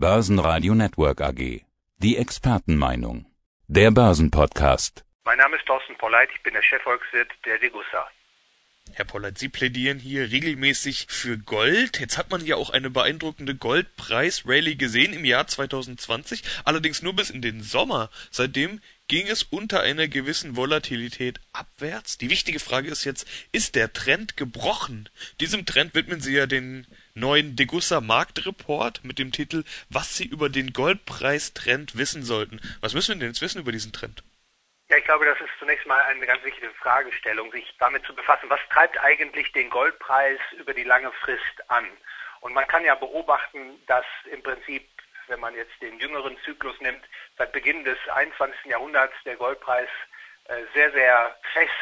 Börsenradio Network AG. Die Expertenmeinung. Der Börsenpodcast. Mein Name ist Thorsten Polleit, ich bin der Chefvolkswirt der Degussa. Herr Pollert, Sie plädieren hier regelmäßig für Gold. Jetzt hat man ja auch eine beeindruckende Goldpreis-Rallye gesehen im Jahr 2020, allerdings nur bis in den Sommer. Seitdem ging es unter einer gewissen Volatilität abwärts. Die wichtige Frage ist jetzt, ist der Trend gebrochen? Diesem Trend widmen Sie ja den neuen Degussa Marktreport mit dem Titel Was Sie über den Goldpreistrend wissen sollten. Was müssen wir denn jetzt wissen über diesen Trend? Ja, ich glaube, das ist zunächst mal eine ganz wichtige Fragestellung, sich damit zu befassen, was treibt eigentlich den Goldpreis über die lange Frist an? Und man kann ja beobachten, dass im Prinzip, wenn man jetzt den jüngeren Zyklus nimmt, seit Beginn des 21. Jahrhunderts der Goldpreis äh, sehr, sehr fest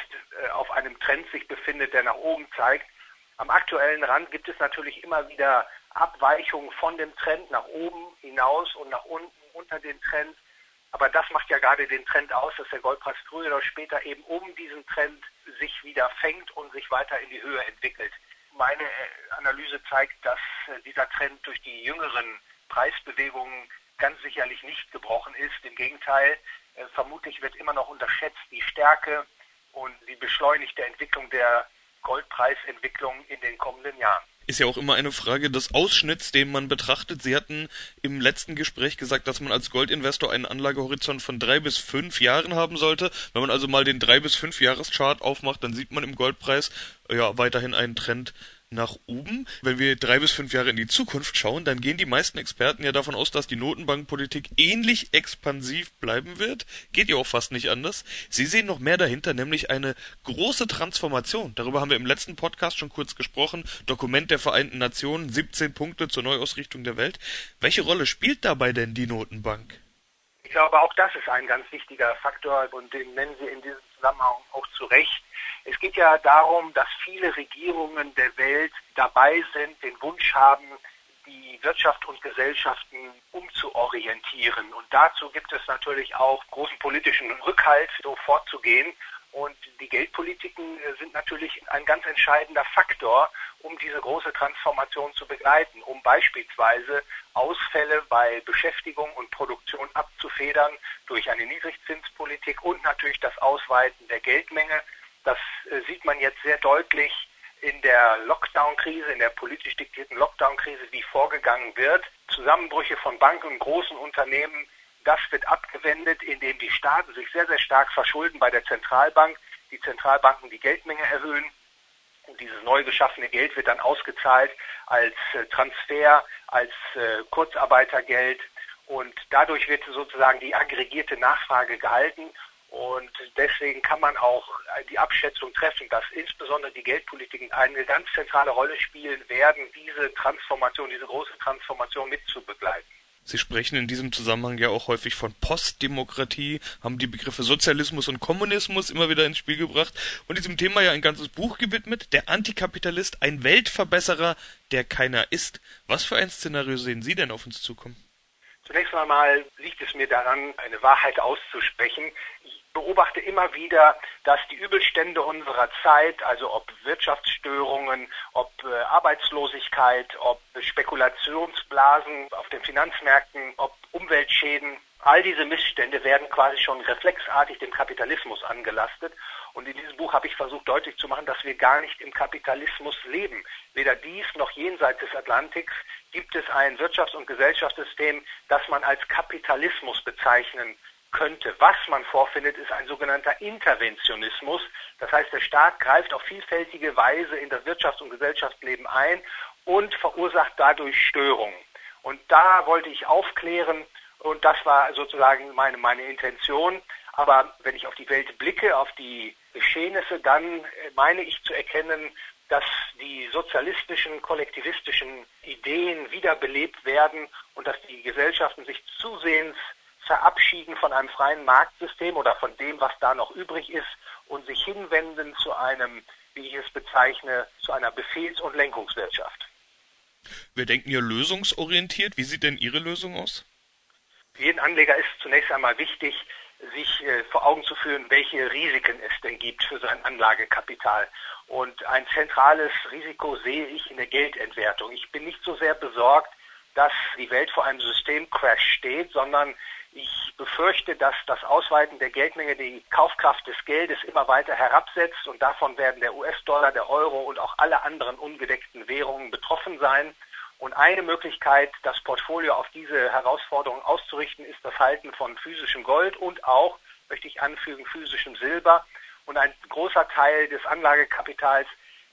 äh, auf einem Trend sich befindet, der nach oben zeigt. Am aktuellen Rand gibt es natürlich immer wieder Abweichungen von dem Trend nach oben hinaus und nach unten unter den Trend. Aber das macht ja gerade den Trend aus, dass der Goldpreis früher oder später eben um diesen Trend sich wieder fängt und sich weiter in die Höhe entwickelt. Meine äh, Analyse zeigt, dass dieser Trend durch die jüngeren Preisbewegungen ganz sicherlich nicht gebrochen ist. Im Gegenteil, äh, vermutlich wird immer noch unterschätzt die Stärke und die beschleunigte Entwicklung der Goldpreisentwicklung in den kommenden Jahren ist ja auch immer eine Frage des Ausschnitts, den man betrachtet. Sie hatten im letzten Gespräch gesagt, dass man als Goldinvestor einen Anlagehorizont von drei bis fünf Jahren haben sollte. Wenn man also mal den drei bis fünf Jahreschart aufmacht, dann sieht man im Goldpreis ja weiterhin einen Trend nach oben. Wenn wir drei bis fünf Jahre in die Zukunft schauen, dann gehen die meisten Experten ja davon aus, dass die Notenbankpolitik ähnlich expansiv bleiben wird. Geht ja auch fast nicht anders. Sie sehen noch mehr dahinter, nämlich eine große Transformation. Darüber haben wir im letzten Podcast schon kurz gesprochen. Dokument der Vereinten Nationen, 17 Punkte zur Neuausrichtung der Welt. Welche Rolle spielt dabei denn die Notenbank? Ich glaube, auch das ist ein ganz wichtiger Faktor und den nennen Sie in diesem Zusammenhang auch zu Recht. Es geht ja darum, dass viele Regierungen der Welt dabei sind, den Wunsch haben, die Wirtschaft und Gesellschaften umzuorientieren. Und dazu gibt es natürlich auch großen politischen Rückhalt, so vorzugehen. Und die Geldpolitiken sind natürlich ein ganz entscheidender Faktor, um diese große Transformation zu begleiten, um beispielsweise Ausfälle bei Beschäftigung und Produktion abzufedern durch eine Niedrigzinspolitik und natürlich das Ausweiten der Geldmenge das äh, sieht man jetzt sehr deutlich in der Lockdown-Krise, in der politisch diktierten Lockdown-Krise, wie vorgegangen wird. Zusammenbrüche von Banken und großen Unternehmen, das wird abgewendet, indem die Staaten sich sehr, sehr stark verschulden bei der Zentralbank, die Zentralbanken die Geldmenge erhöhen. Und dieses neu geschaffene Geld wird dann ausgezahlt als äh, Transfer, als äh, Kurzarbeitergeld. Und dadurch wird sozusagen die aggregierte Nachfrage gehalten und deswegen kann man auch die Abschätzung treffen, dass insbesondere die Geldpolitiken eine ganz zentrale Rolle spielen werden, diese Transformation, diese große Transformation mitzubegleiten. Sie sprechen in diesem Zusammenhang ja auch häufig von Postdemokratie, haben die Begriffe Sozialismus und Kommunismus immer wieder ins Spiel gebracht und diesem Thema ja ein ganzes Buch gewidmet. Der Antikapitalist, ein Weltverbesserer, der keiner ist. Was für ein Szenario sehen Sie denn auf uns zukommen? Zunächst einmal liegt es mir daran, eine Wahrheit auszusprechen beobachte immer wieder, dass die Übelstände unserer Zeit, also ob Wirtschaftsstörungen, ob äh, Arbeitslosigkeit, ob Spekulationsblasen auf den Finanzmärkten, ob Umweltschäden, all diese Missstände werden quasi schon reflexartig dem Kapitalismus angelastet. Und in diesem Buch habe ich versucht deutlich zu machen, dass wir gar nicht im Kapitalismus leben. Weder dies noch jenseits des Atlantiks gibt es ein Wirtschafts- und Gesellschaftssystem, das man als Kapitalismus bezeichnen könnte. Was man vorfindet, ist ein sogenannter Interventionismus. Das heißt, der Staat greift auf vielfältige Weise in das Wirtschafts- und Gesellschaftsleben ein und verursacht dadurch Störungen. Und da wollte ich aufklären und das war sozusagen meine, meine Intention. Aber wenn ich auf die Welt blicke, auf die Geschehnisse, dann äh, meine ich zu erkennen, dass die sozialistischen, kollektivistischen Ideen wiederbelebt werden und dass die Gesellschaften sich zusehends verabschieden von einem freien Marktsystem oder von dem, was da noch übrig ist und sich hinwenden zu einem, wie ich es bezeichne, zu einer Befehls- und Lenkungswirtschaft. Wir denken hier lösungsorientiert. Wie sieht denn Ihre Lösung aus? Für jeden Anleger ist zunächst einmal wichtig, sich äh, vor Augen zu führen, welche Risiken es denn gibt für sein Anlagekapital. Und ein zentrales Risiko sehe ich in der Geldentwertung. Ich bin nicht so sehr besorgt, dass die Welt vor einem Systemcrash steht, sondern ich befürchte, dass das Ausweiten der Geldmenge die Kaufkraft des Geldes immer weiter herabsetzt und davon werden der US-Dollar, der Euro und auch alle anderen ungedeckten Währungen betroffen sein. Und eine Möglichkeit, das Portfolio auf diese Herausforderung auszurichten, ist das Halten von physischem Gold und auch, möchte ich anfügen, physischem Silber. Und ein großer Teil des Anlagekapitals,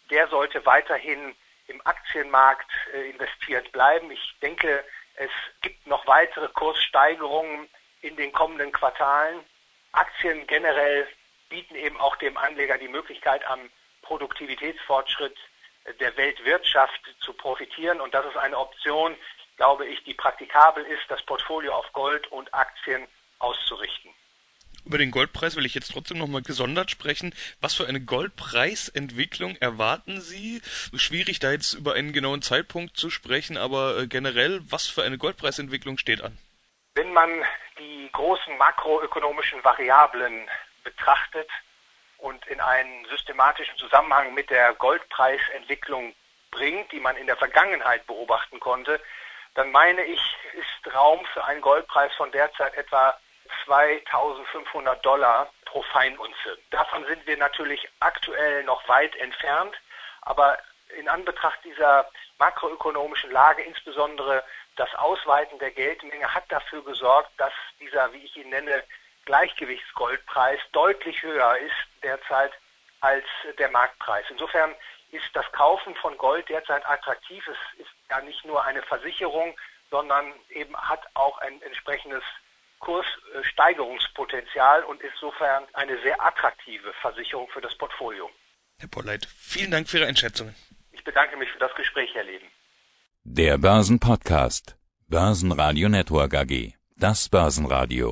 der sollte weiterhin im Aktienmarkt äh, investiert bleiben. Ich denke, es gibt noch weitere Kurssteigerungen in den kommenden Quartalen. Aktien generell bieten eben auch dem Anleger die Möglichkeit, am Produktivitätsfortschritt der Weltwirtschaft zu profitieren. Und das ist eine Option, glaube ich, die praktikabel ist, das Portfolio auf Gold und Aktien auszurichten. Über den Goldpreis will ich jetzt trotzdem nochmal gesondert sprechen. Was für eine Goldpreisentwicklung erwarten Sie? Schwierig da jetzt über einen genauen Zeitpunkt zu sprechen, aber äh, generell, was für eine Goldpreisentwicklung steht an? Wenn man die großen makroökonomischen Variablen betrachtet und in einen systematischen Zusammenhang mit der Goldpreisentwicklung bringt, die man in der Vergangenheit beobachten konnte, dann meine ich, ist Raum für einen Goldpreis von derzeit etwa 2500 Dollar pro Feinunze. Davon sind wir natürlich aktuell noch weit entfernt, aber in Anbetracht dieser makroökonomischen Lage, insbesondere das Ausweiten der Geldmenge, hat dafür gesorgt, dass dieser, wie ich ihn nenne, Gleichgewichtsgoldpreis deutlich höher ist derzeit als der Marktpreis. Insofern ist das Kaufen von Gold derzeit attraktiv. Es ist ja nicht nur eine Versicherung, sondern eben hat auch ein entsprechendes Kurssteigerungspotenzial und insofern eine sehr attraktive Versicherung für das Portfolio. Herr Polleit, vielen Dank für Ihre Einschätzungen. Ich bedanke mich für das Gespräch, Herr Leben. Der Börsenpodcast. Börsenradio Network AG. Das Börsenradio.